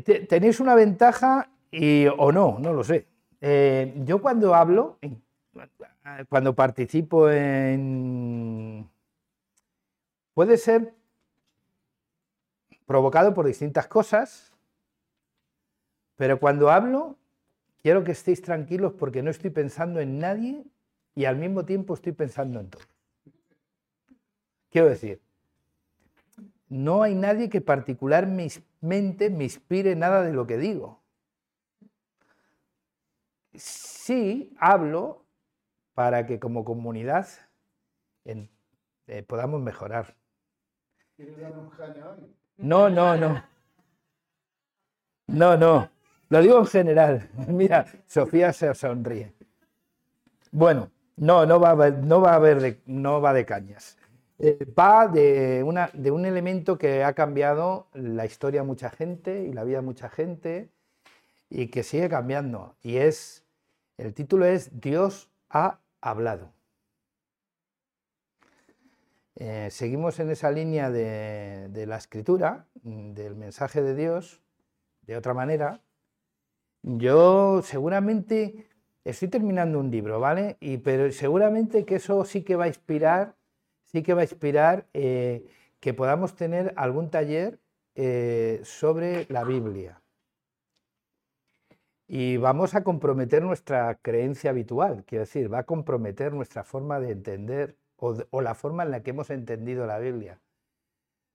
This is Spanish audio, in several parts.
tenéis una ventaja y, o no, no lo sé. Eh, yo cuando hablo, cuando participo en... Puede ser provocado por distintas cosas, pero cuando hablo quiero que estéis tranquilos porque no estoy pensando en nadie y al mismo tiempo estoy pensando en todo. Quiero decir, no hay nadie que particularmente me inspire nada de lo que digo. Sí hablo para que como comunidad eh, podamos mejorar. No, no, no. No, no. Lo digo en general. Mira, Sofía se sonríe. Bueno, no, no va a haber, no va a haber de, no va de cañas. Eh, va de, una, de un elemento que ha cambiado la historia de mucha gente y la vida de mucha gente y que sigue cambiando. Y es, el título es Dios ha hablado. Eh, seguimos en esa línea de, de, la escritura, del mensaje de Dios, de otra manera. Yo seguramente estoy terminando un libro, ¿vale? Y, pero seguramente que eso sí que va a inspirar, sí que va a inspirar eh, que podamos tener algún taller eh, sobre la Biblia. Y vamos a comprometer nuestra creencia habitual, quiero decir, va a comprometer nuestra forma de entender o, o la forma en la que hemos entendido la Biblia.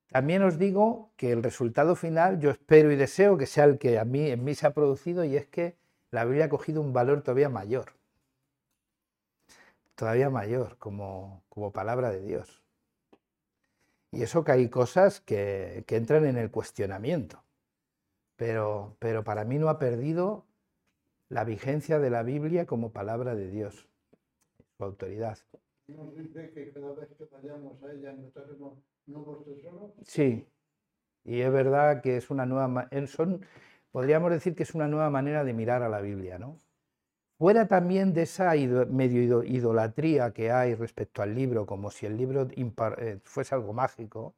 También os digo que el resultado final yo espero y deseo que sea el que a mí en mí se ha producido y es que la Biblia ha cogido un valor todavía mayor, todavía mayor como, como palabra de Dios. Y eso que hay cosas que, que entran en el cuestionamiento, pero, pero para mí no ha perdido la vigencia de la Biblia como palabra de Dios, su autoridad. Nos dice que cada vez que vayamos a ella encontraremos nuevos tesoros. Sí, y es verdad que es una nueva... Son, podríamos decir que es una nueva manera de mirar a la Biblia, ¿no? Fuera también de esa medio idolatría que hay respecto al libro, como si el libro eh, fuese algo mágico,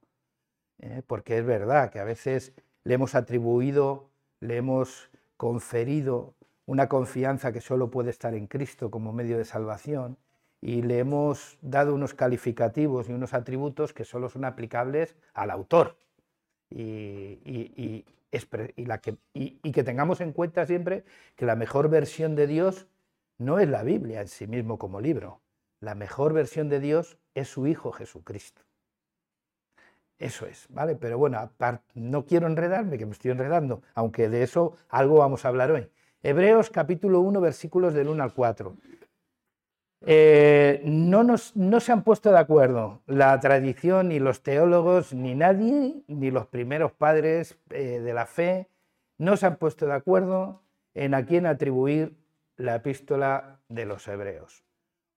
¿eh? porque es verdad que a veces le hemos atribuido, le hemos conferido una confianza que solo puede estar en Cristo como medio de salvación y le hemos dado unos calificativos y unos atributos que solo son aplicables al autor. Y, y, la que, y, que tengamos en cuenta siempre que la mejor versión de Dios no es la Biblia en sí mismo como libro. La mejor versión de Dios es su Hijo Jesucristo. Eso es, ¿vale? Pero bueno, no quiero enredarme, que me estoy enredando, aunque de eso algo vamos a hablar hoy. Hebreos capítulo 1, versículos del 1 al 4. Eh, no, se han puesto de acuerdo la tradición, ni los teólogos, ni nadie, ni los primeros padres eh, de la fe, no se han puesto de acuerdo en a quién atribuir la epístola de los hebreos.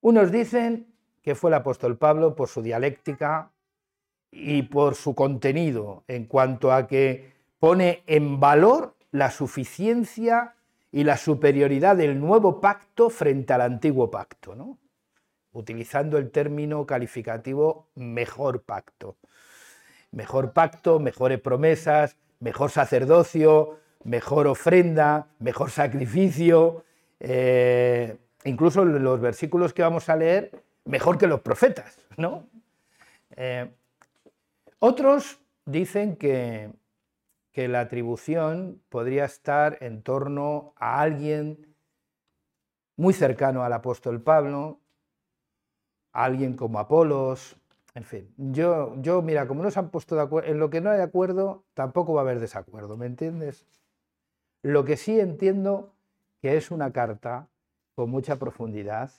Unos dicen que fue el apóstol Pablo por su dialéctica y por su contenido, en cuanto a que pone en valor la suficiencia y la superioridad del nuevo pacto frente al antiguo pacto, ¿no? utilizando el término calificativo mejor pacto. Mejor pacto, mejores promesas, mejor sacerdocio, mejor ofrenda, mejor sacrificio, eh, incluso los versículos que vamos a leer, mejor que los profetas, ¿no? Eh, otros dicen que que la atribución podría estar en torno a alguien muy cercano al apóstol Pablo, alguien como Apolos, en fin. Yo, yo, mira, como no se han puesto de acuerdo, en lo que no hay acuerdo, tampoco va a haber desacuerdo, ¿me entiendes? Lo que sí entiendo que es una carta con mucha profundidad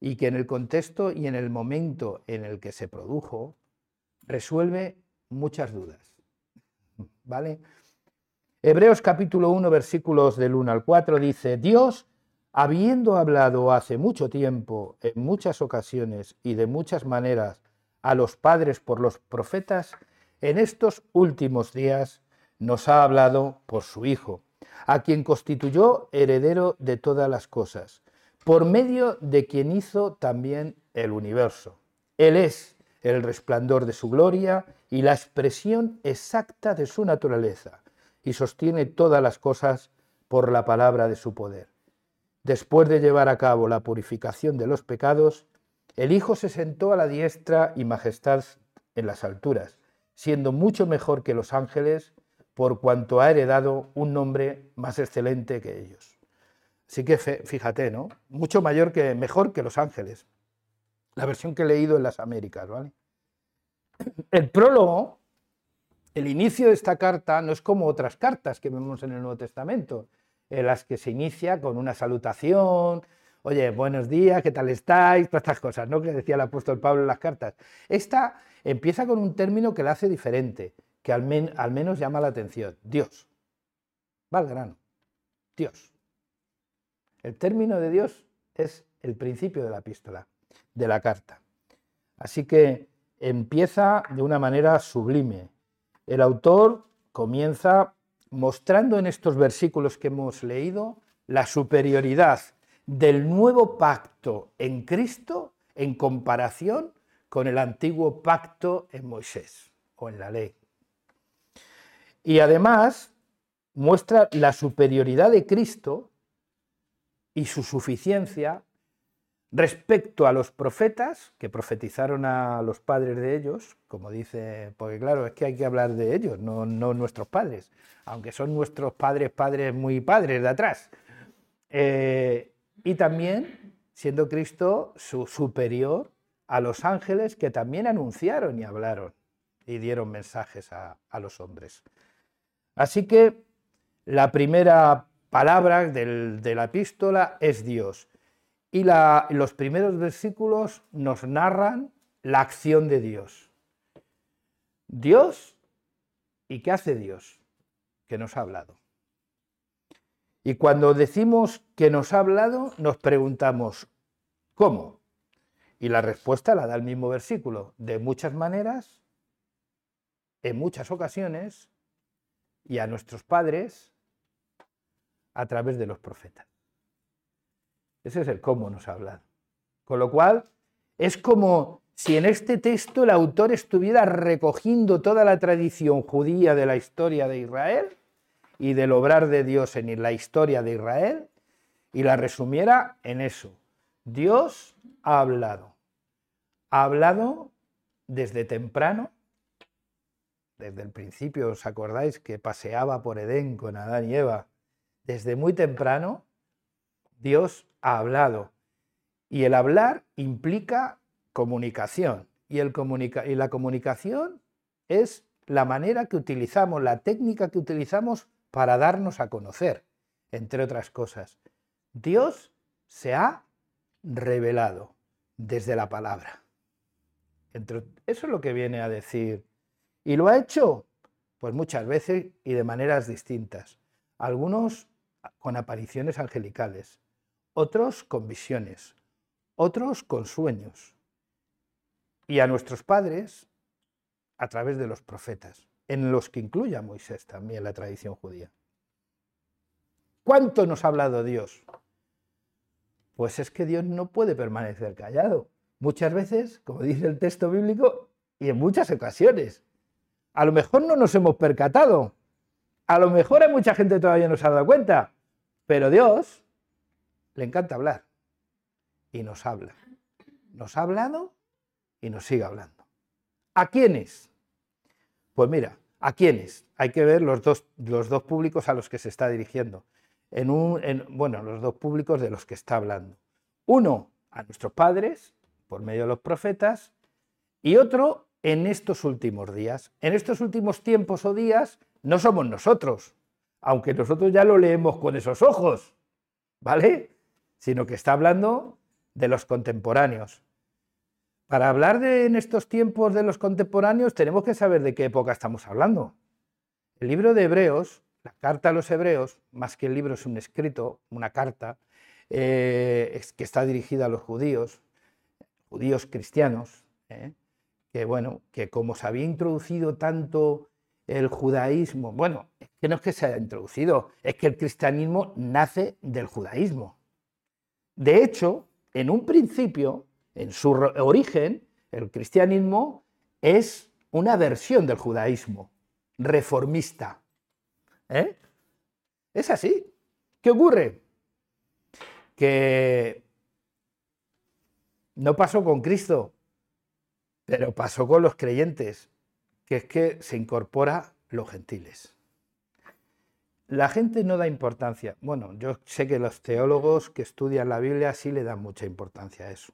y que en el contexto y en el momento en el que se produjo resuelve muchas dudas. ¿Vale? Hebreos capítulo 1, versículos del 1 al 4 dice, Dios, habiendo hablado hace mucho tiempo, en muchas ocasiones y de muchas maneras a los padres por los profetas, en estos últimos días nos ha hablado por su Hijo, a quien constituyó heredero de todas las cosas, por medio de quien hizo también el universo. Él es el resplandor de su gloria y la expresión exacta de su naturaleza, y sostiene todas las cosas por la palabra de su poder. Después de llevar a cabo la purificación de los pecados, el Hijo se sentó a la diestra y majestad en las alturas, siendo mucho mejor que los ángeles, por cuanto ha heredado un nombre más excelente que ellos. Así que fíjate, ¿no? Mucho mayor que, mejor que los ángeles. La versión que he leído en las Américas, ¿vale? El prólogo, el inicio de esta carta, no es como otras cartas que vemos en el Nuevo Testamento, en las que se inicia con una salutación, oye, buenos días, ¿qué tal estáis? Todas estas cosas, ¿no? Que decía el apóstol Pablo en las cartas. Esta empieza con un término que la hace diferente, que al, menos llama la atención. Dios. Va al grano. Dios. El término de Dios es el principio de la epístola, de la carta. Así que empieza de una manera sublime. El autor comienza mostrando en estos versículos que hemos leído la superioridad del nuevo pacto en Cristo en comparación con el antiguo pacto en Moisés o en la ley. Y además muestra la superioridad de Cristo y su suficiencia respecto a los profetas que profetizaron a los padres de ellos, como dice, porque claro, es que hay que hablar de ellos, no, nuestros padres, aunque son nuestros padres, padres muy padres de atrás. Eh, y también siendo Cristo su superior a los ángeles que también anunciaron y hablaron y dieron mensajes a, los hombres. Así que la primera palabra de la epístola es Dios. Y los primeros versículos nos narran la acción de Dios. Dios, ¿y qué hace Dios? Que nos ha hablado. Y cuando decimos que nos ha hablado, nos preguntamos, ¿cómo? Y la respuesta la da el mismo versículo, de muchas maneras, en muchas ocasiones, y a nuestros padres a través de los profetas. Ese es el cómo nos ha hablado. Con lo cual, es como si en este texto el autor estuviera recogiendo toda la tradición judía de la historia de Israel y del obrar de Dios en la historia de Israel y la resumiera en eso. Dios ha hablado. Ha hablado desde temprano, desde el principio, ¿os acordáis que paseaba por Edén con Adán y Eva? Desde muy temprano, Dios ha hablado. Y el hablar implica comunicación. Y, el y la comunicación es la manera que utilizamos, la técnica que utilizamos para darnos a conocer, entre otras cosas. Dios se ha revelado desde la palabra. Eso es lo que viene a decir. ¿Y lo ha hecho? Pues muchas veces y de maneras distintas. Algunos con apariciones angelicales, otros con visiones, otros con sueños. Y a nuestros padres a través de los profetas en los que incluye a Moisés también la tradición judía. ¿Cuánto nos ha hablado Dios? Pues es que Dios no puede permanecer callado. Muchas veces, como dice el texto bíblico, y en muchas ocasiones. A lo mejor no nos hemos percatado. A lo mejor hay mucha gente todavía no se ha dado cuenta. Pero Dios le encanta hablar. Y nos habla. Nos ha hablado y nos sigue hablando. ¿A quiénes? Pues mira, ¿a quiénes? Hay que ver los dos, los dos públicos a los que se está dirigiendo. En un, bueno, los dos públicos de los que está hablando. Uno a nuestros padres, por medio de los profetas, y otro en estos últimos días. En estos últimos tiempos o días no somos nosotros, aunque nosotros ya lo leemos con esos ojos, ¿vale? Sino que está hablando de los contemporáneos. Para hablar de en estos tiempos de los contemporáneos tenemos que saber de qué época estamos hablando. El libro de Hebreos, la carta a los Hebreos, más que el libro es un escrito, una carta, eh, que está dirigida a los judíos, judíos cristianos, eh, que bueno, que como se había introducido tanto el judaísmo, bueno, que no es que se haya introducido, es que el cristianismo nace del judaísmo. De hecho, en un principio, en su origen, el cristianismo es una versión del judaísmo, reformista. ¿Eh? Es así. ¿Qué ocurre? Que no pasó con Cristo, pero pasó con los creyentes, que es que se incorpora los gentiles. La gente no da importancia. Bueno, yo sé que los teólogos que estudian la Biblia sí le dan mucha importancia a eso.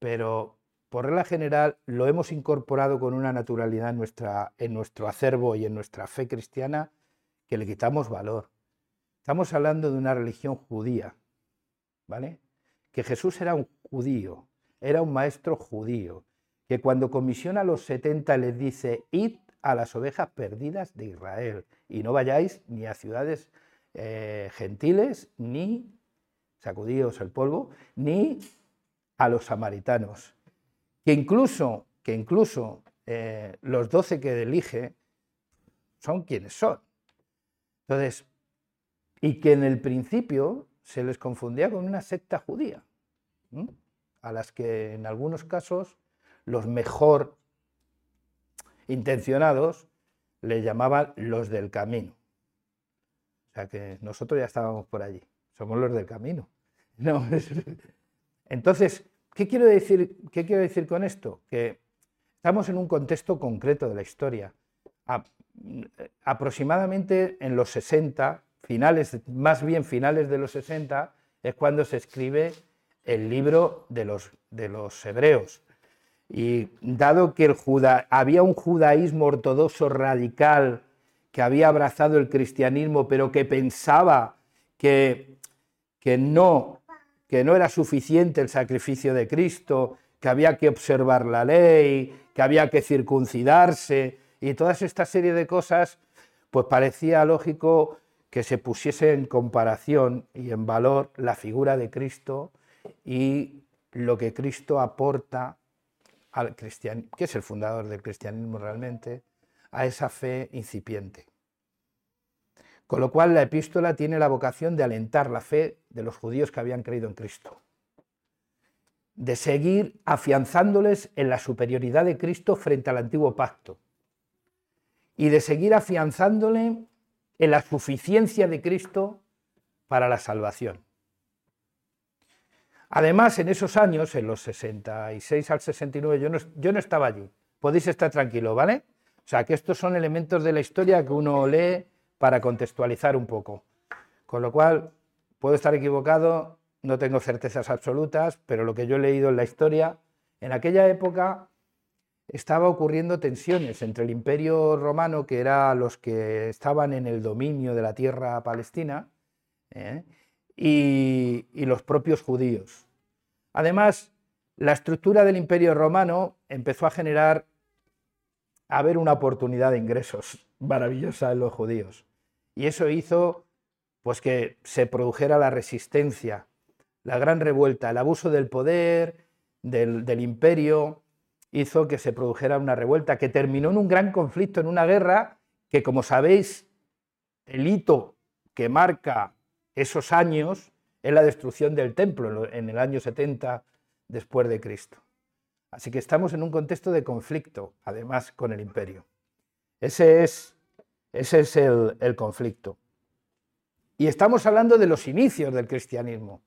Pero por regla general lo hemos incorporado con una naturalidad en, nuestra, en nuestro acervo y en nuestra fe cristiana que le quitamos valor. Estamos hablando de una religión judía, ¿vale? Que Jesús era un judío, era un maestro judío, que cuando comisiona a los 70 les dice, id a las ovejas perdidas de Israel y no vayáis ni a ciudades eh, gentiles, ni, sacudíos el polvo, ni a los samaritanos. Que incluso, que incluso eh, los doce que elige son quienes son. Entonces, y que en el principio se les confundía con una secta judía, a las que en algunos casos los mejor intencionados le llamaban los del camino. O sea que nosotros ya estábamos por allí, somos los del camino. Entonces, ¿qué quiero, decir, ¿qué quiero decir con esto? Que estamos en un contexto concreto de la historia. aproximadamente en los 60, finales, más bien finales de los 60, es cuando se escribe el libro de los, de los hebreos. Y dado que el había un judaísmo ortodoxo radical que había abrazado el cristianismo, pero que pensaba que, no, que no era suficiente el sacrificio de Cristo, que había que observar la ley, que había que circuncidarse y toda esta serie de cosas, pues parecía lógico que se pusiese en comparación y en valor la figura de Cristo y lo que Cristo aporta al que es el fundador del cristianismo realmente, a esa fe incipiente. Con lo cual la epístola tiene la vocación de alentar la fe de los judíos que habían creído en Cristo, de seguir afianzándoles en la superioridad de Cristo frente al antiguo pacto y de seguir afianzándole en la suficiencia de Cristo para la salvación. Además, en esos años, en los 66 al 69, yo no, yo no estaba allí. Podéis estar tranquilo, ¿vale? O sea, que estos son elementos de la historia que uno lee para contextualizar un poco. Con lo cual, puedo estar equivocado, no tengo certezas absolutas, pero lo que yo he leído en la historia, en aquella época estaba ocurriendo tensiones entre el imperio romano, que era los que estaban en el dominio de la tierra palestina, ¿eh? Y, los propios judíos. Además, la estructura del imperio romano empezó a generar, a ver una oportunidad de ingresos maravillosa en los judíos. Y eso hizo pues, que se produjera la resistencia, la gran revuelta, el abuso del poder, del, del imperio, hizo que se produjera una revuelta que terminó en un gran conflicto, en una guerra que, como sabéis, el hito que marca esos años es la destrucción del templo en el año 70 después de Cristo. Así que estamos en un contexto de conflicto, además con el imperio. Ese es, ese es el, conflicto. Y estamos hablando de los inicios del cristianismo.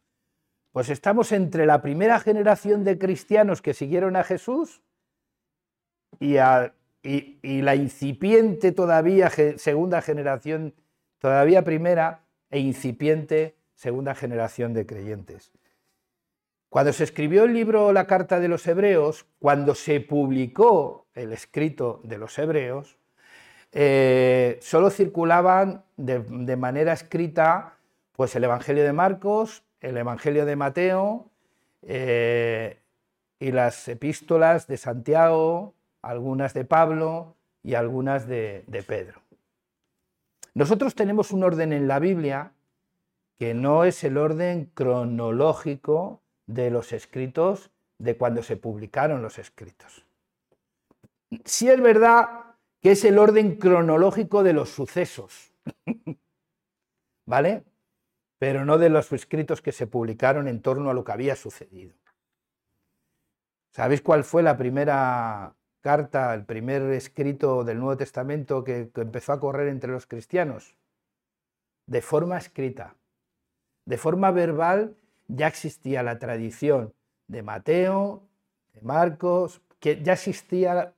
Pues estamos entre la primera generación de cristianos que siguieron a Jesús y, y la incipiente todavía segunda generación, todavía primera, e incipiente segunda generación de creyentes. Cuando se escribió el libro La Carta de los Hebreos, cuando se publicó el escrito de los Hebreos, eh, solo circulaban de, manera escrita pues el Evangelio de Marcos, el Evangelio de Mateo eh, y las epístolas de Santiago, algunas de Pablo y algunas de Pedro. Nosotros tenemos un orden en la Biblia que no es el orden cronológico de los escritos de cuando se publicaron los escritos. Sí es verdad que es el orden cronológico de los sucesos, ¿vale? Pero no de los escritos que se publicaron en torno a lo que había sucedido. ¿Sabéis cuál fue la primera carta, el primer escrito del Nuevo Testamento que, empezó a correr entre los cristianos? De forma escrita. De forma verbal ya existía la tradición de Mateo, de Marcos, que ya existían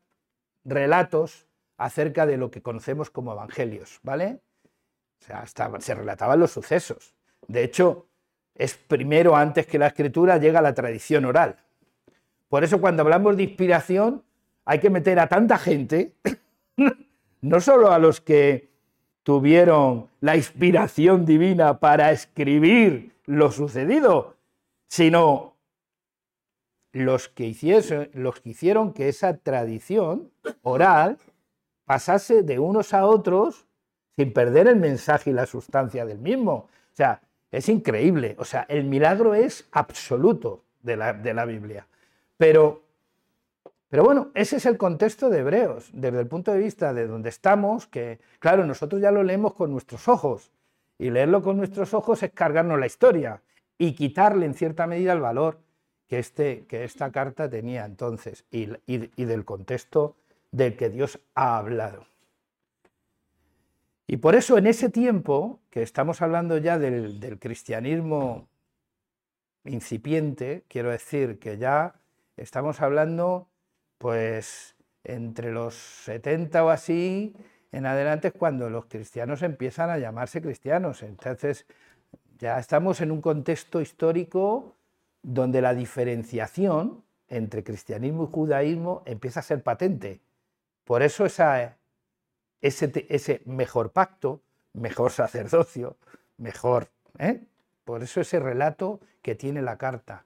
relatos acerca de lo que conocemos como evangelios, ¿vale? O sea, hasta se relataban los sucesos. De hecho, es primero, antes que la escritura, llega la tradición oral. Por eso cuando hablamos de inspiración, hay que meter a tanta gente, no solo a los que tuvieron la inspiración divina para escribir lo sucedido, sino los que, los que hicieron que esa tradición oral pasase de unos a otros sin perder el mensaje y la sustancia del mismo. O sea, es increíble. O sea, el milagro es absoluto de la, de la Biblia. Pero, pero bueno, ese es el contexto de Hebreos, desde el punto de vista de donde estamos, que claro, nosotros ya lo leemos con nuestros ojos. Y leerlo con nuestros ojos es cargarnos la historia y quitarle en cierta medida el valor que, este, que esta carta tenía entonces y, y del contexto del que Dios ha hablado. Y por eso en ese tiempo, que estamos hablando ya del, cristianismo incipiente, quiero decir que ya estamos hablando, pues, entre los 70 o así en adelante es cuando los cristianos empiezan a llamarse cristianos. Entonces, ya estamos en un contexto histórico donde la diferenciación entre cristianismo y judaísmo empieza a ser patente. Por eso esa ese, mejor pacto, mejor sacerdocio, mejor. ¿eh? Por eso ese relato que tiene la carta.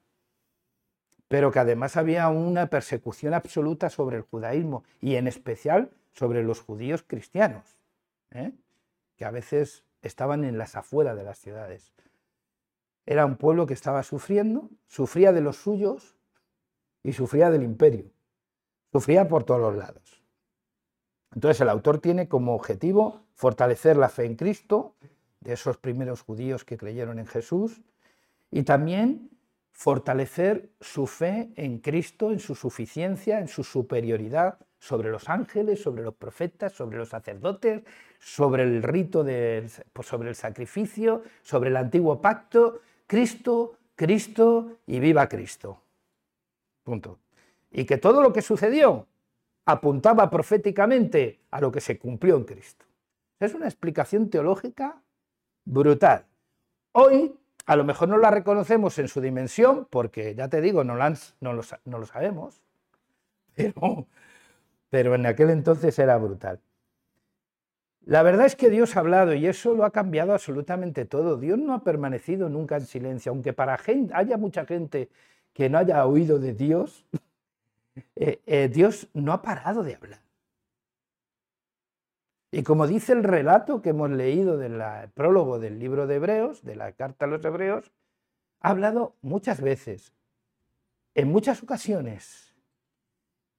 Pero que además había una persecución absoluta sobre el judaísmo y en especial sobre los judíos cristianos, ¿eh? que a veces estaban en las afueras de las ciudades. Era un pueblo que estaba sufriendo, sufría de los suyos y sufría del imperio. Sufría por todos los lados. Entonces el autor tiene como objetivo fortalecer la fe en Cristo, de esos primeros judíos que creyeron en Jesús, y también fortalecer su fe en Cristo, en su suficiencia, en su superioridad sobre los ángeles, sobre los profetas, sobre los sacerdotes, sobre el rito, de, pues, sobre el sacrificio, sobre el antiguo pacto. Cristo, Cristo y viva Cristo. Punto. Y que todo lo que sucedió apuntaba proféticamente a lo que se cumplió en Cristo. Es una explicación teológica brutal. Hoy a lo mejor no la reconocemos en su dimensión, porque ya te digo, no, no, lo, sabemos, pero, pero en aquel entonces era brutal. La verdad es que Dios ha hablado y eso lo ha cambiado absolutamente todo. Dios no ha permanecido nunca en silencio, aunque para gente, haya mucha gente que no haya oído de Dios, eh, eh, Dios no ha parado de hablar. Y como dice el relato que hemos leído del prólogo del libro de Hebreos, de la carta a los Hebreos, ha hablado muchas veces, en muchas ocasiones,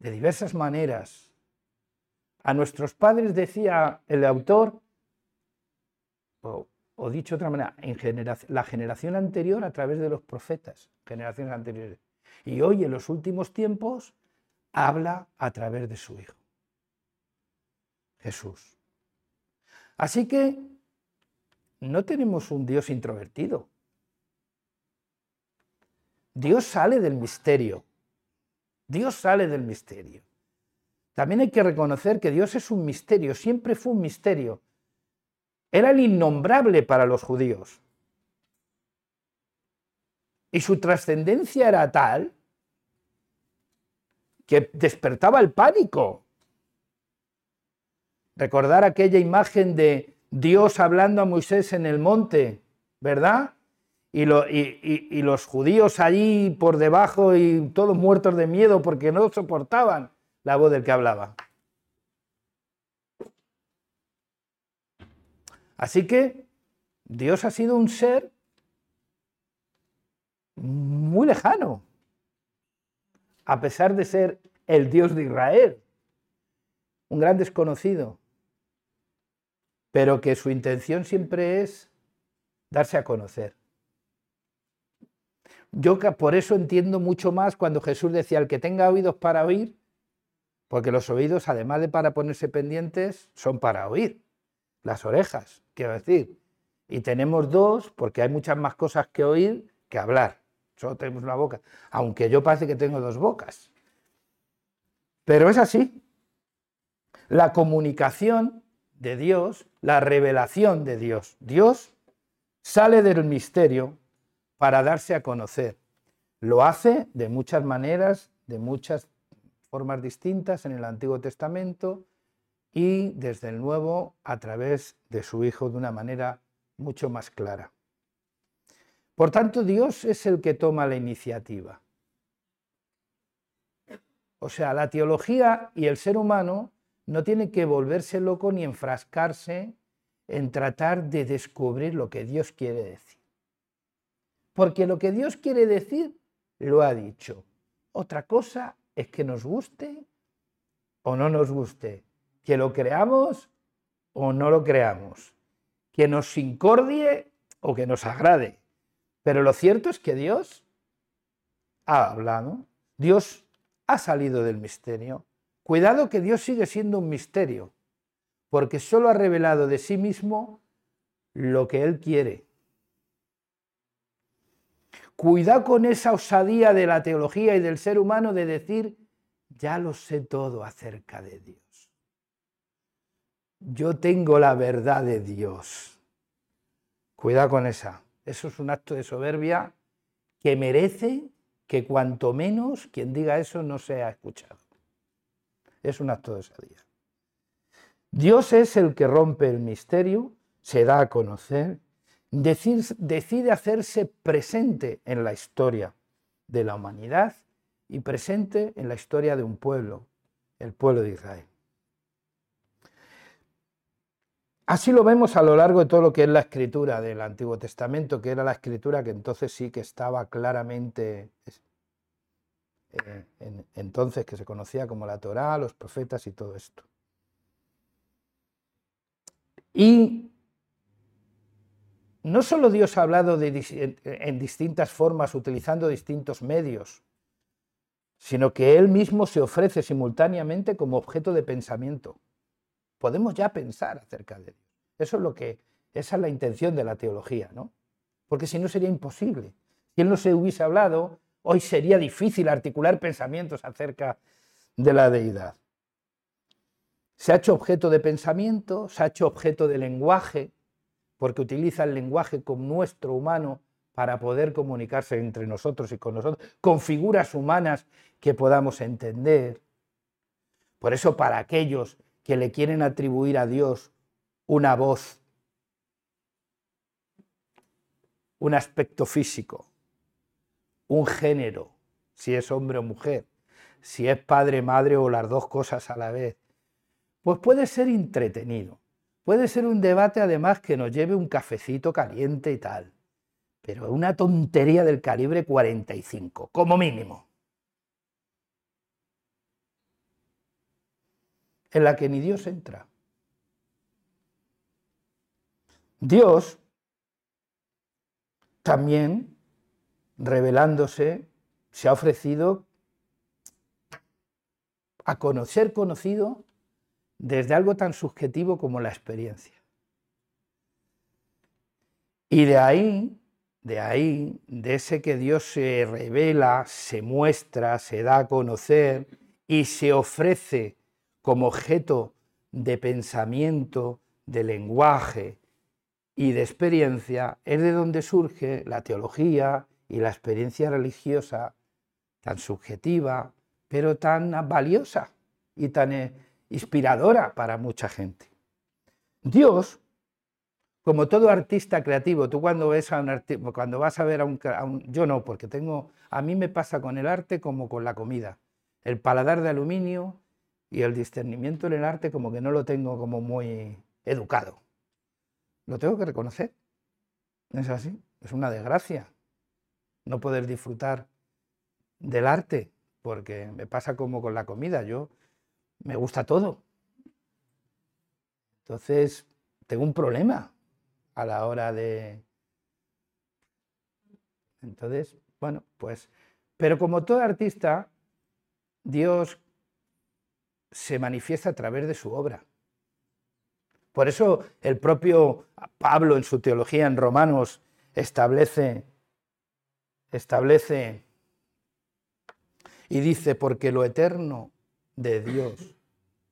de diversas maneras. A nuestros padres decía el autor, o, o dicho de otra manera, en la generación anterior a través de los profetas, generaciones anteriores. Y hoy, en los últimos tiempos, habla a través de su Hijo, Jesús. Así que no tenemos un Dios introvertido. Dios sale del misterio. Dios sale del misterio. También hay que reconocer que Dios es un misterio, siempre fue un misterio. Era el innombrable para los judíos. Y su trascendencia era tal que despertaba el pánico. Recordar aquella imagen de Dios hablando a Moisés en el monte, ¿verdad? Y, los judíos allí por debajo y todos muertos de miedo porque no soportaban la voz del que hablaba. Así que Dios ha sido un ser muy lejano, a pesar de ser el Dios de Israel, un gran desconocido, pero que su intención siempre es darse a conocer. Yo por eso entiendo mucho más cuando Jesús decía, el que tenga oídos para oír, porque los oídos, además de para ponerse pendientes, son para oír. Las orejas, quiero decir. Y tenemos dos porque hay muchas más cosas que oír que hablar. Solo tenemos una boca. Aunque yo parece que tengo dos bocas. Pero es así. La comunicación de Dios, la revelación de Dios. Dios sale del misterio para darse a conocer. Lo hace de muchas maneras, de muchas formas distintas en el Antiguo Testamento y desde el Nuevo a través de su Hijo de una manera mucho más clara. Por tanto, Dios es el que toma la iniciativa. O sea, la teología y el ser humano no tienen que volverse loco ni enfrascarse en tratar de descubrir lo que Dios quiere decir. Porque lo que Dios quiere decir lo ha dicho. Otra cosa es que nos guste o no nos guste, que lo creamos o no lo creamos, que nos incordie o que nos agrade. Pero lo cierto es que Dios ha hablado, Dios ha salido del misterio. Cuidado que Dios sigue siendo un misterio, porque solo ha revelado de sí mismo lo que Él quiere. Cuidado con esa osadía de la teología y del ser humano de decir, ya lo sé todo acerca de Dios. Yo tengo la verdad de Dios. Cuidado con esa. Eso es un acto de soberbia que merece que cuanto menos quien diga eso no sea escuchado. Es un acto de osadía. Dios es el que rompe el misterio, se da a conocer decide hacerse presente en la historia de la humanidad y presente en la historia de un pueblo, el pueblo de Israel. Así lo vemos a lo largo de todo lo que es la escritura del Antiguo Testamento, que era la escritura que entonces sí que estaba claramente, eh, entonces que se conocía como la Torá, los profetas y todo esto. Y no solo Dios ha hablado en distintas formas, utilizando distintos medios, sino que Él mismo se ofrece simultáneamente como objeto de pensamiento. Podemos ya pensar acerca de Dios. Eso es lo que, esa es la intención de la teología, ¿no? Porque si no sería imposible. Si Él no se hubiese hablado, hoy sería difícil articular pensamientos acerca de la deidad. Se ha hecho objeto de pensamiento, se ha hecho objeto de lenguaje, porque utiliza el lenguaje como nuestro humano para poder comunicarse entre nosotros y con nosotros, con figuras humanas que podamos entender. Por eso para aquellos que le quieren atribuir a Dios una voz, un aspecto físico, un género, si es hombre o mujer, si es padre, madre o las dos cosas a la vez, pues puede ser entretenido. Puede ser un debate además que nos lleve un cafecito caliente y tal, pero una tontería del calibre 45, como mínimo. En la que ni Dios entra. Dios también, revelándose, se ha ofrecido a conocer conocido desde algo tan subjetivo como la experiencia. Y de ahí, de ahí, de ese que Dios se revela, se muestra, se da a conocer y se ofrece como objeto de pensamiento, de lenguaje y de experiencia, es de donde surge la teología y la experiencia religiosa tan subjetiva, pero tan valiosa y tan eh, inspiradora para mucha gente. Dios, como todo artista creativo, tú cuando ves a un cuando vas a ver a un, yo no, porque tengo, a mí me pasa con el arte como con la comida, el paladar de aluminio y el discernimiento en el arte como que no lo tengo como muy educado. Lo tengo que reconocer. Es así, es una desgracia no poder disfrutar del arte, porque me pasa como con la comida. Yo me gusta todo. Entonces, tengo un problema a la hora de... Entonces, bueno, pues, pero como todo artista, Dios se manifiesta a través de su obra. Por eso el propio Pablo en su teología en Romanos establece, establece y dice, porque lo eterno de Dios,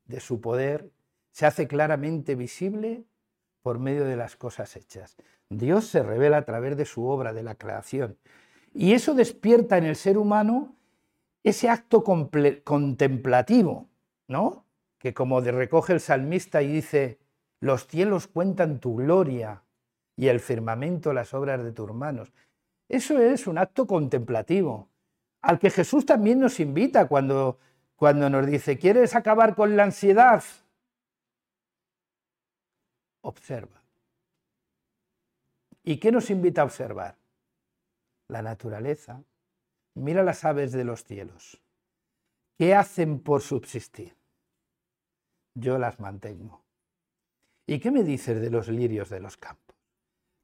de su poder, se hace claramente visible por medio de las cosas hechas. Dios se revela a través de su obra, de la creación. Y eso despierta en el ser humano ese acto contemplativo, ¿no? Que como recoge el salmista y dice, los cielos cuentan tu gloria y el firmamento las obras de tus manos. Eso es un acto contemplativo, al que Jesús también nos invita cuando, cuando nos dice, ¿quieres acabar con la ansiedad? Observa. ¿Y qué nos invita a observar? La naturaleza. Mira las aves de los cielos. ¿Qué hacen por subsistir? Yo las mantengo. ¿Y qué me dices de los lirios de los campos?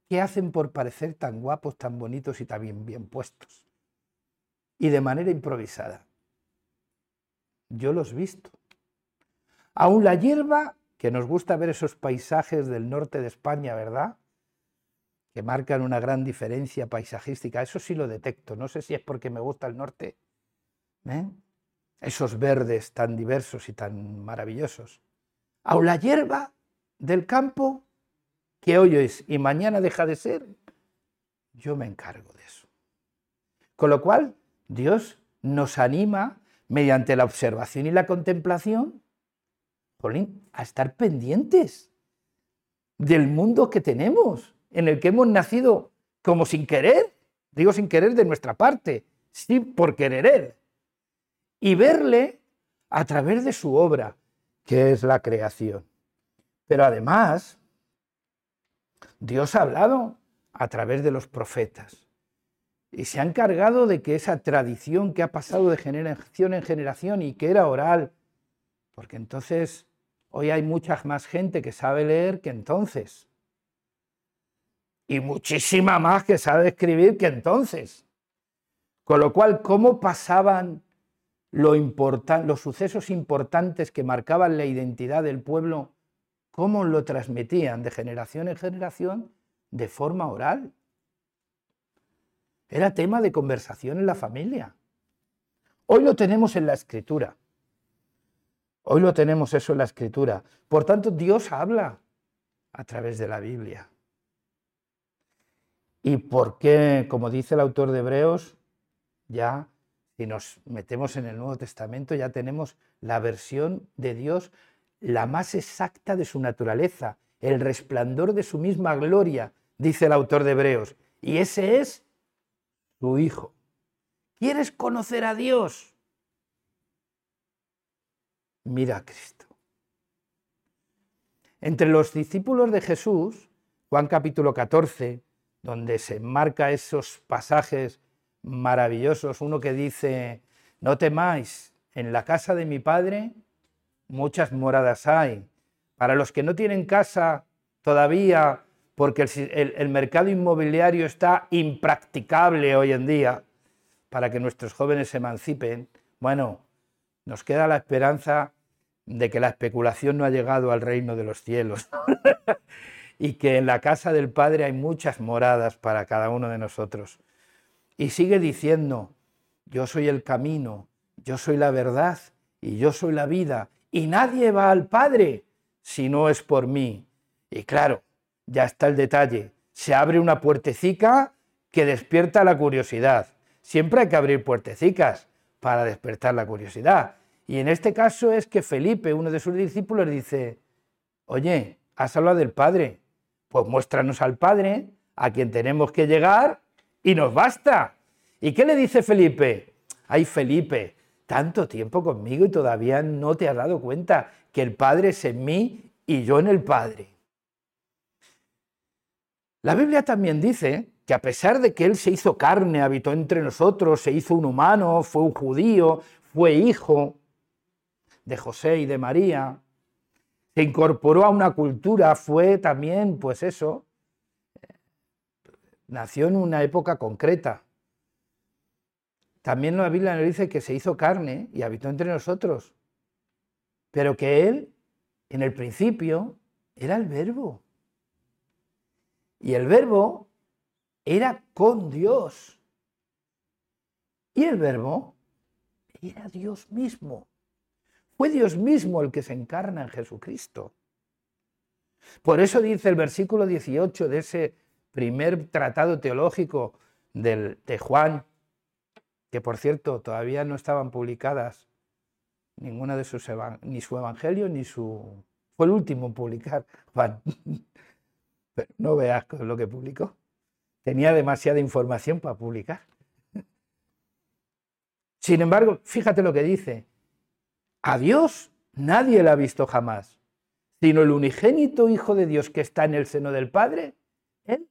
¿Qué hacen por parecer tan guapos, tan bonitos y tan bien, puestos? Y de manera improvisada. Yo los visto. Aún la hierba, que nos gusta ver esos paisajes del norte de España, ¿verdad? Que marcan una gran diferencia paisajística. Eso sí lo detecto. No sé si es porque me gusta el norte. ¿eh? Esos verdes tan diversos y tan maravillosos. Aún la hierba del campo que hoy es y mañana deja de ser, yo me encargo de eso. Con lo cual, Dios nos anima mediante la observación y la contemplación a estar pendientes del mundo que tenemos, en el que hemos nacido como sin querer, digo sin querer de nuestra parte, sí por querer, y verle a través de su obra, que es la creación. Pero además, Dios ha hablado a través de los profetas y se ha encargado de que esa tradición que ha pasado de generación en generación y que era oral, porque entonces hoy hay mucha más gente que sabe leer que entonces, y muchísima más que sabe escribir que entonces. Con lo cual, ¿cómo pasaban lo los sucesos importantes que marcaban la identidad del pueblo cómo lo transmitían de generación en generación de forma oral. Era tema de conversación en la familia. Hoy lo tenemos en la escritura. Hoy lo tenemos eso en la escritura. Por tanto, Dios habla a través de la Biblia. ¿Y por qué, como dice el autor de Hebreos, ya si nos metemos en el Nuevo Testamento, ya tenemos la versión de Dios la más exacta de su naturaleza, el resplandor de su misma gloria, dice el autor de Hebreos. Y ese es su Hijo. ¿Quieres conocer a Dios? Mira a Cristo. Entre los discípulos de Jesús, Juan capítulo 14, donde se marca esos pasajes maravillosos, uno que dice, no temáis, en la casa de mi Padre muchas moradas hay. Para los que no tienen casa todavía, porque el, mercado inmobiliario está impracticable hoy en día, para que nuestros jóvenes se emancipen, bueno, nos queda la esperanza de que la especulación no ha llegado al reino de los cielos y que en la casa del Padre hay muchas moradas para cada uno de nosotros. Y sigue diciendo, yo soy el camino, yo soy la verdad y yo soy la vida y nadie va al Padre si no es por mí. Y claro, ya está el detalle. Se abre una puertecica que despierta la curiosidad. Siempre hay que abrir puertecicas para despertar la curiosidad. Y en este caso es que Felipe, uno de sus discípulos, dice, oye, has hablado del Padre, pues muéstranos al Padre, a quien tenemos que llegar, y nos basta. ¿Y qué le dice Felipe? Ay, Felipe, tanto tiempo conmigo y todavía no te has dado cuenta que el Padre es en mí y yo en el Padre. La Biblia también dice que a pesar de que Él se hizo carne, habitó entre nosotros, se hizo un humano, fue un judío, fue hijo de José y de María, se incorporó a una cultura, fue también, pues eso, nació en una época concreta, también la Biblia nos dice que se hizo carne y habitó entre nosotros. pero que Él, en el principio, era el verbo. Y el verbo era con Dios. Y el verbo era Dios mismo. Fue Dios mismo el que se encarna en Jesucristo. Por eso dice el versículo 18 de ese primer tratado teológico de Juan, que por cierto todavía no estaban publicadas ninguna de sus ni su evangelio ni su fue el último en publicar Juan. Pero no veas lo que publicó. Tenía demasiada información para publicar. Sin embargo, fíjate lo que dice. A Dios nadie la ha visto jamás, sino el unigénito Hijo de Dios que está en el seno del Padre, Él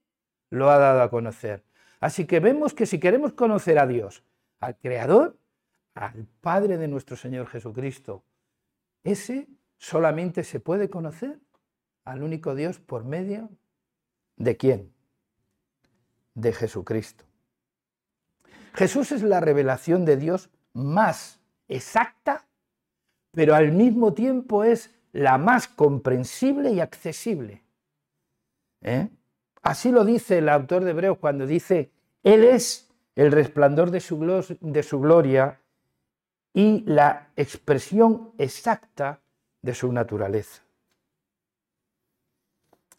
lo ha dado a conocer. Así que vemos que si queremos conocer a Dios, al Creador, al Padre de nuestro Señor Jesucristo, ese solamente se puede conocer al único Dios por medio de quién? De Jesucristo. Jesús es la revelación de Dios más exacta, pero al mismo tiempo es la más comprensible y accesible. ¿Eh? Así lo dice el autor de Hebreos cuando dice, Él es el resplandor de su, gloria y la expresión exacta de su naturaleza.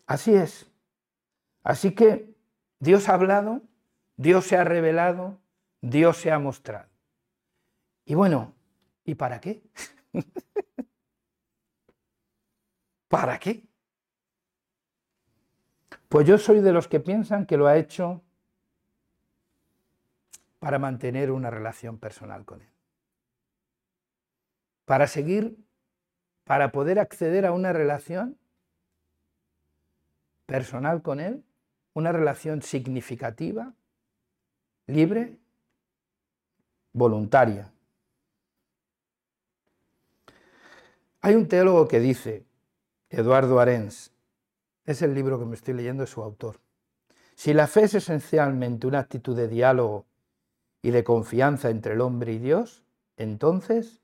Así es. Así que Dios ha hablado, Dios se ha revelado, Dios se ha mostrado. Y bueno, ¿y para qué? ¿Para qué? Pues yo soy de los que piensan que lo ha hecho para mantener una relación personal con Él. Para seguir para poder acceder a una relación personal con Él, una relación significativa, libre, voluntaria. Hay un teólogo que dice, Eduardo Arens, es el libro que me estoy leyendo de su autor, si la fe es esencialmente una actitud de diálogo y de confianza entre el hombre y Dios, entonces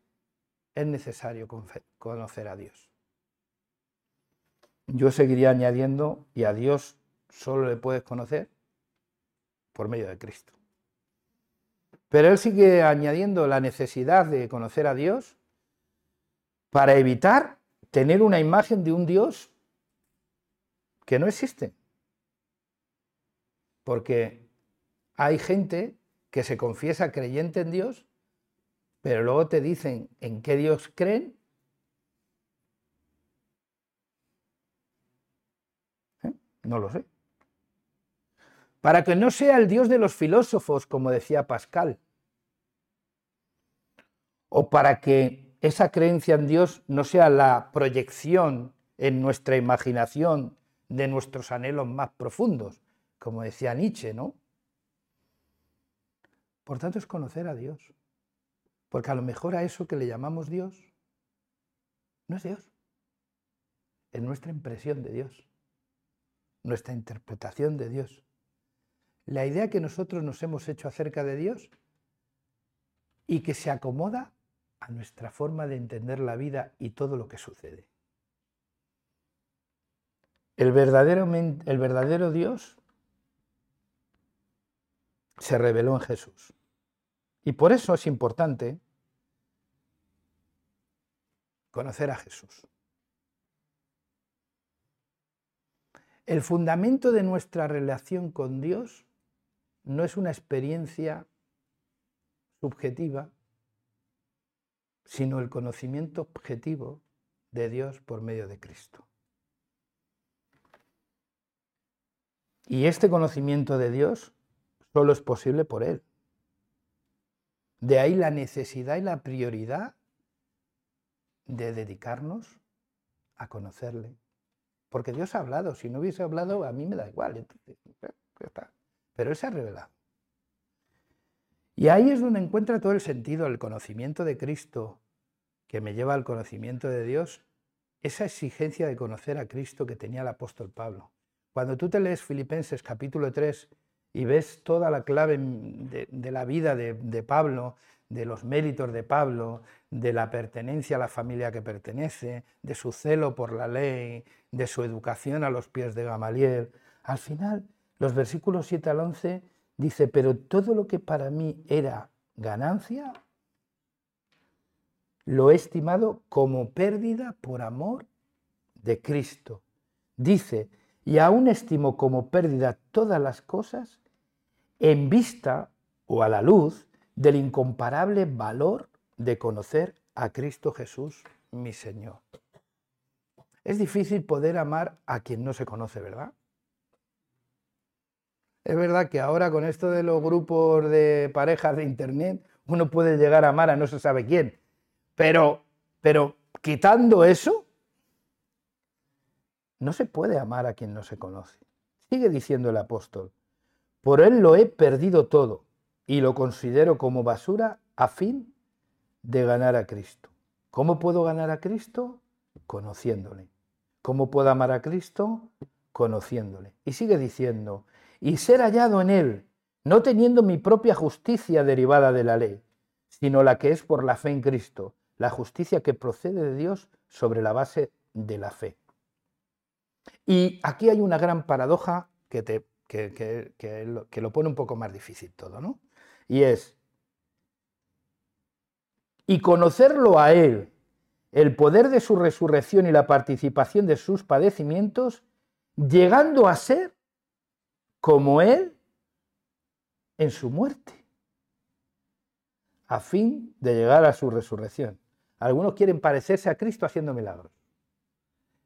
es necesario conocer a Dios. Yo seguiría añadiendo, y a Dios solo le puedes conocer por medio de Cristo. Pero él sigue añadiendo la necesidad de conocer a Dios para evitar tener una imagen de un Dios que no existe. Porque hay gente que se confiesa creyente en Dios, pero luego te dicen en qué Dios creen. ¿Eh? No lo sé. Para que no sea el Dios de los filósofos, como decía Pascal. O para que esa creencia en Dios no sea la proyección en nuestra imaginación de nuestros anhelos más profundos, como decía Nietzsche, ¿no? Por tanto, es conocer a Dios. Porque a lo mejor a eso que le llamamos Dios no es Dios. Es nuestra impresión de Dios, nuestra interpretación de Dios. La idea que nosotros nos hemos hecho acerca de Dios y que se acomoda a nuestra forma de entender la vida y todo lo que sucede. El verdadero, el verdadero Dios se reveló en Jesús. Y por eso es importante conocer a Jesús. El fundamento de nuestra relación con Dios no es una experiencia subjetiva, sino el conocimiento objetivo de Dios por medio de Cristo. Y este conocimiento de Dios solo es posible por Él. De ahí la necesidad y la prioridad de dedicarnos a conocerle. Porque Dios ha hablado, si no hubiese hablado a mí me da igual, pero Él se ha revelado. Y ahí es donde encuentra todo el sentido, el conocimiento de Cristo, que me lleva al conocimiento de Dios, esa exigencia de conocer a Cristo que tenía el apóstol Pablo. Cuando tú te lees Filipenses capítulo 3, y ves toda la clave de, la vida de, de Pablo, de los méritos de Pablo, de la pertenencia a la familia que pertenece, de su celo por la ley, de su educación a los pies de Gamaliel. Al final, los versículos 7 al 11 dice, pero todo lo que para mí era ganancia, lo he estimado como pérdida por amor de Cristo. Dice, y aún estimo como pérdida todas las cosas en vista o a la luz del incomparable valor de conocer a Cristo Jesús, mi Señor. Es difícil poder amar a quien no se conoce, ¿verdad? Es verdad que ahora con esto de los grupos de parejas de Internet, uno puede llegar a amar a no se sabe quién. Pero, pero quitando eso, no se puede amar a quien no se conoce. Sigue diciendo el apóstol, por él lo he perdido todo y lo considero como basura a fin de ganar a Cristo. ¿Cómo puedo ganar a Cristo? Conociéndole. ¿Cómo puedo amar a Cristo? Conociéndole. Y sigue diciendo, y ser hallado en Él, no teniendo mi propia justicia derivada de la ley, sino la que es por la fe en Cristo, la justicia que procede de Dios sobre la base de la fe. Y aquí hay una gran paradoja que, te, que, lo, pone un poco más difícil todo, ¿no? Y es, y conocerlo a Él, el poder de su resurrección y la participación de sus padecimientos, llegando a ser como Él en su muerte, a fin de llegar a su resurrección. Algunos quieren parecerse a Cristo haciendo milagros.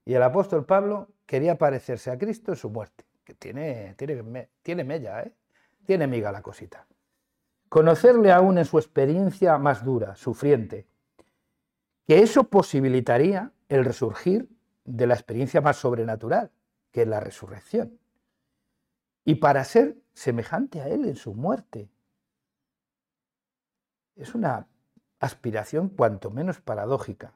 Y el apóstol Pablo quería parecerse a Cristo en su muerte, que tiene, tiene, tiene mella, ¿eh? tiene miga la cosita. Conocerle aún en su experiencia más dura, sufriente, que eso posibilitaría el resurgir de la experiencia más sobrenatural, que es la resurrección y para ser semejante a Él en su muerte. Es una aspiración cuanto menos paradójica,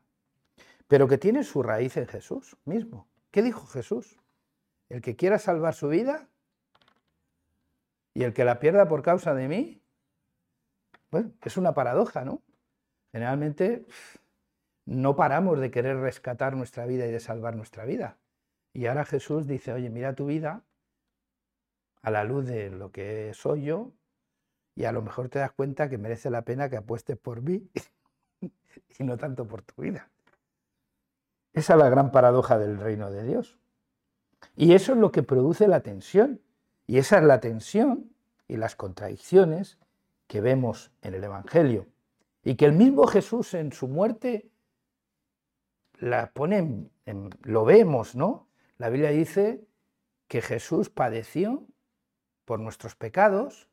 pero que tiene su raíz en Jesús mismo. ¿Qué dijo Jesús? El que quiera salvar su vida y el que la pierda por causa de mí, bueno, es una paradoja, ¿no? Generalmente no paramos de querer rescatar nuestra vida y de salvar nuestra vida. Y ahora Jesús dice, oye, mira tu vida a la luz de lo que soy yo y a lo mejor te das cuenta que merece la pena que apuestes por mí y no tanto por tu vida. Esa es la gran paradoja del reino de Dios. Y eso es lo que produce la tensión. Y esa es la tensión y las contradicciones que vemos en el Evangelio. Y que el mismo Jesús en su muerte la pone, en, lo vemos, ¿no? La Biblia dice que Jesús padeció por nuestros pecados,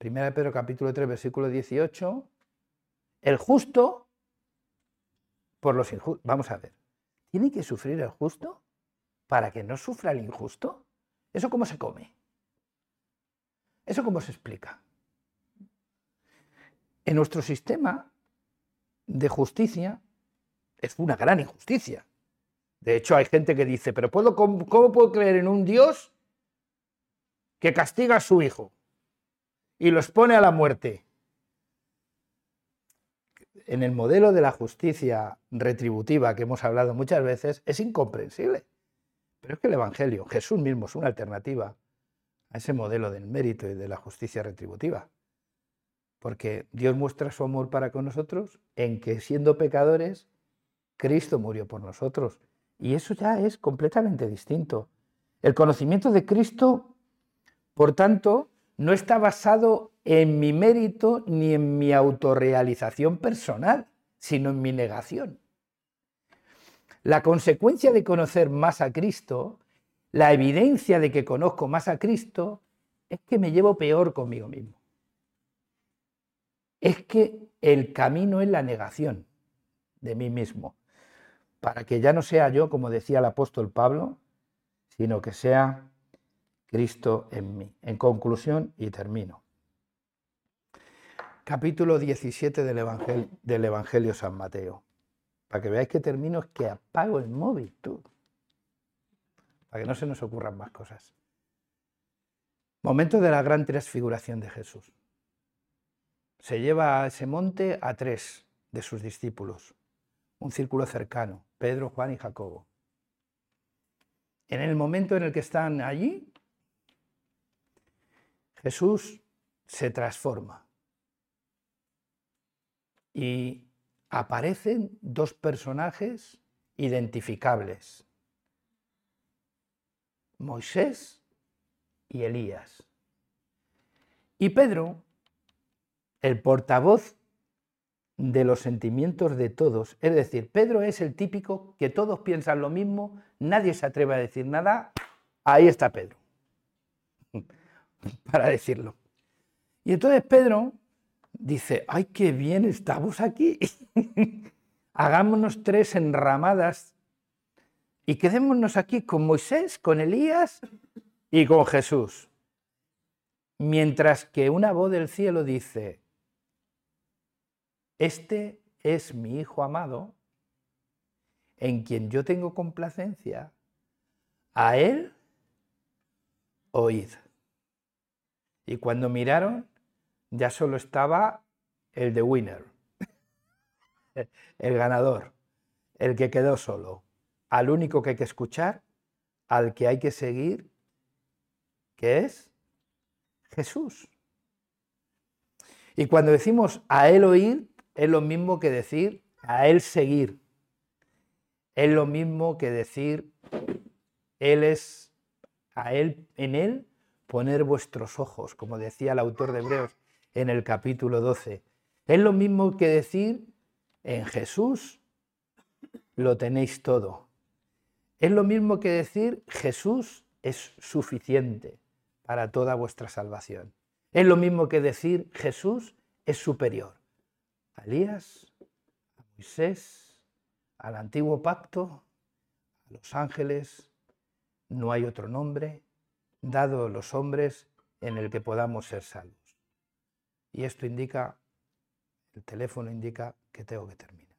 1 Pedro capítulo 3, versículo 18, el justo por los injustos. Vamos a ver, ¿tiene que sufrir el justo para que no sufra el injusto? ¿Eso cómo se come? ¿Eso cómo se explica? En nuestro sistema de justicia es una gran injusticia. De hecho, hay gente que dice, pero ¿puedo, ¿cómo puedo creer en un Dios que castiga a su hijo y lo expone a la muerte. En el modelo de la justicia retributiva que hemos hablado muchas veces es incomprensible. Pero es que el Evangelio, Jesús mismo, es una alternativa a ese modelo del mérito y de la justicia retributiva. Porque Dios muestra su amor para con nosotros en que siendo pecadores, Cristo murió por nosotros. Y eso ya es completamente distinto. El conocimiento de Cristo por tanto, no está basado en mi mérito ni en mi autorrealización personal, sino en mi negación. La consecuencia de conocer más a Cristo, la evidencia de que conozco más a Cristo, es que me llevo peor conmigo mismo. Es que el camino es la negación de mí mismo, para que ya no sea yo, como decía el apóstol Pablo, sino que sea Cristo en mí. En conclusión, y termino. Capítulo 17 del Evangelio, San Mateo. Para que veáis que termino es que apago el móvil, tú. Para que no se nos ocurran más cosas. Momento de la gran transfiguración de Jesús. Se lleva a ese monte a tres de sus discípulos, un círculo cercano, Pedro, Juan y Jacobo. En el momento en el que están allí, Jesús se transforma y aparecen dos personajes identificables, Moisés y Elías. Y Pedro, el portavoz de los sentimientos de todos, es decir, Pedro es el típico que todos piensan lo mismo, nadie se atreve a decir nada, ahí está Pedro, para decirlo. Y entonces Pedro dice, ay, qué bien estamos aquí, hagámonos tres enramadas y quedémonos aquí con Moisés, con Elías y con Jesús. Mientras que una voz del cielo dice, este es mi Hijo amado, en quien yo tengo complacencia, a él oíd. Y cuando miraron, ya solo estaba el de winner, el ganador, el que quedó solo, al único que hay que escuchar, al que hay que seguir que es Jesús. Y cuando decimos a Él oír, es lo mismo que decir a Él seguir. Es lo mismo que decir Él es, a Él, en Él poner vuestros ojos, como decía el autor de Hebreos en el capítulo 12. Es lo mismo que decir en Jesús lo tenéis todo. Es lo mismo que decir Jesús es suficiente para toda vuestra salvación. Es lo mismo que decir Jesús es superior a Elías, a Moisés, al antiguo pacto, a los ángeles. No hay otro nombre dado a los hombres en el que podamos ser salvos. Y esto indica, el teléfono indica que tengo que terminar.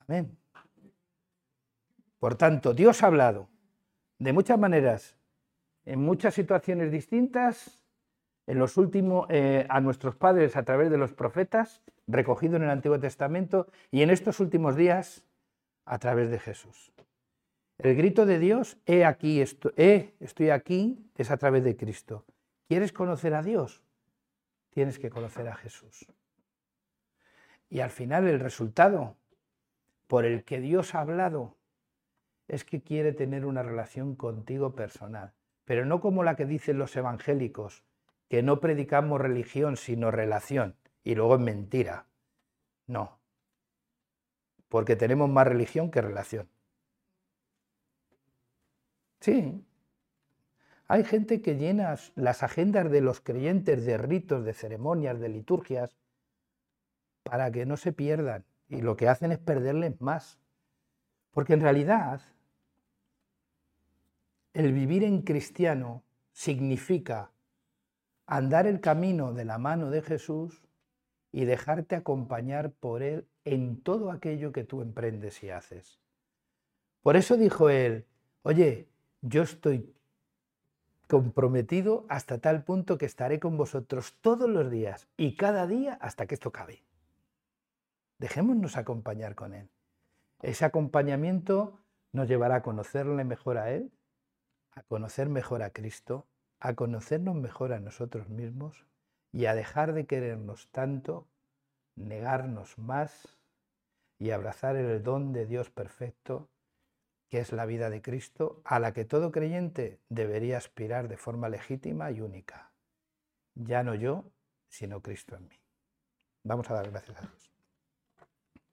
Amén. Por tanto, Dios ha hablado de muchas maneras en muchas situaciones distintas, en los últimos, eh, a nuestros padres a través de los profetas, recogido en el Antiguo Testamento, y en estos últimos días a través de Jesús. El grito de Dios, he aquí, estoy aquí, es a través de Cristo. ¿Quieres conocer a Dios? Tienes que conocer a Jesús. Y al final el resultado por el que Dios ha hablado es que quiere tener una relación contigo personal pero no como la que dicen los evangélicos, que no predicamos religión sino relación, y luego es mentira. No, porque tenemos más religión que relación. Sí, hay gente que llena las agendas de los creyentes de ritos, de ceremonias, de liturgias, para que no se pierdan, y lo que hacen es perderles más. Porque en realidad el vivir en cristiano significa andar el camino de la mano de Jesús y dejarte acompañar por Él en todo aquello que tú emprendes y haces. Por eso dijo Él, oye, yo estoy comprometido hasta tal punto que estaré con vosotros todos los días y cada día hasta que esto cabe. Dejémonos acompañar con Él. Ese acompañamiento nos llevará a conocerle mejor a Él, a conocer mejor a Cristo, a conocernos mejor a nosotros mismos y a dejar de querernos tanto, negarnos más y abrazar el don de Dios perfecto, que es la vida de Cristo, a la que todo creyente debería aspirar de forma legítima y única. Ya no yo, sino Cristo en mí. Vamos a dar gracias a Dios.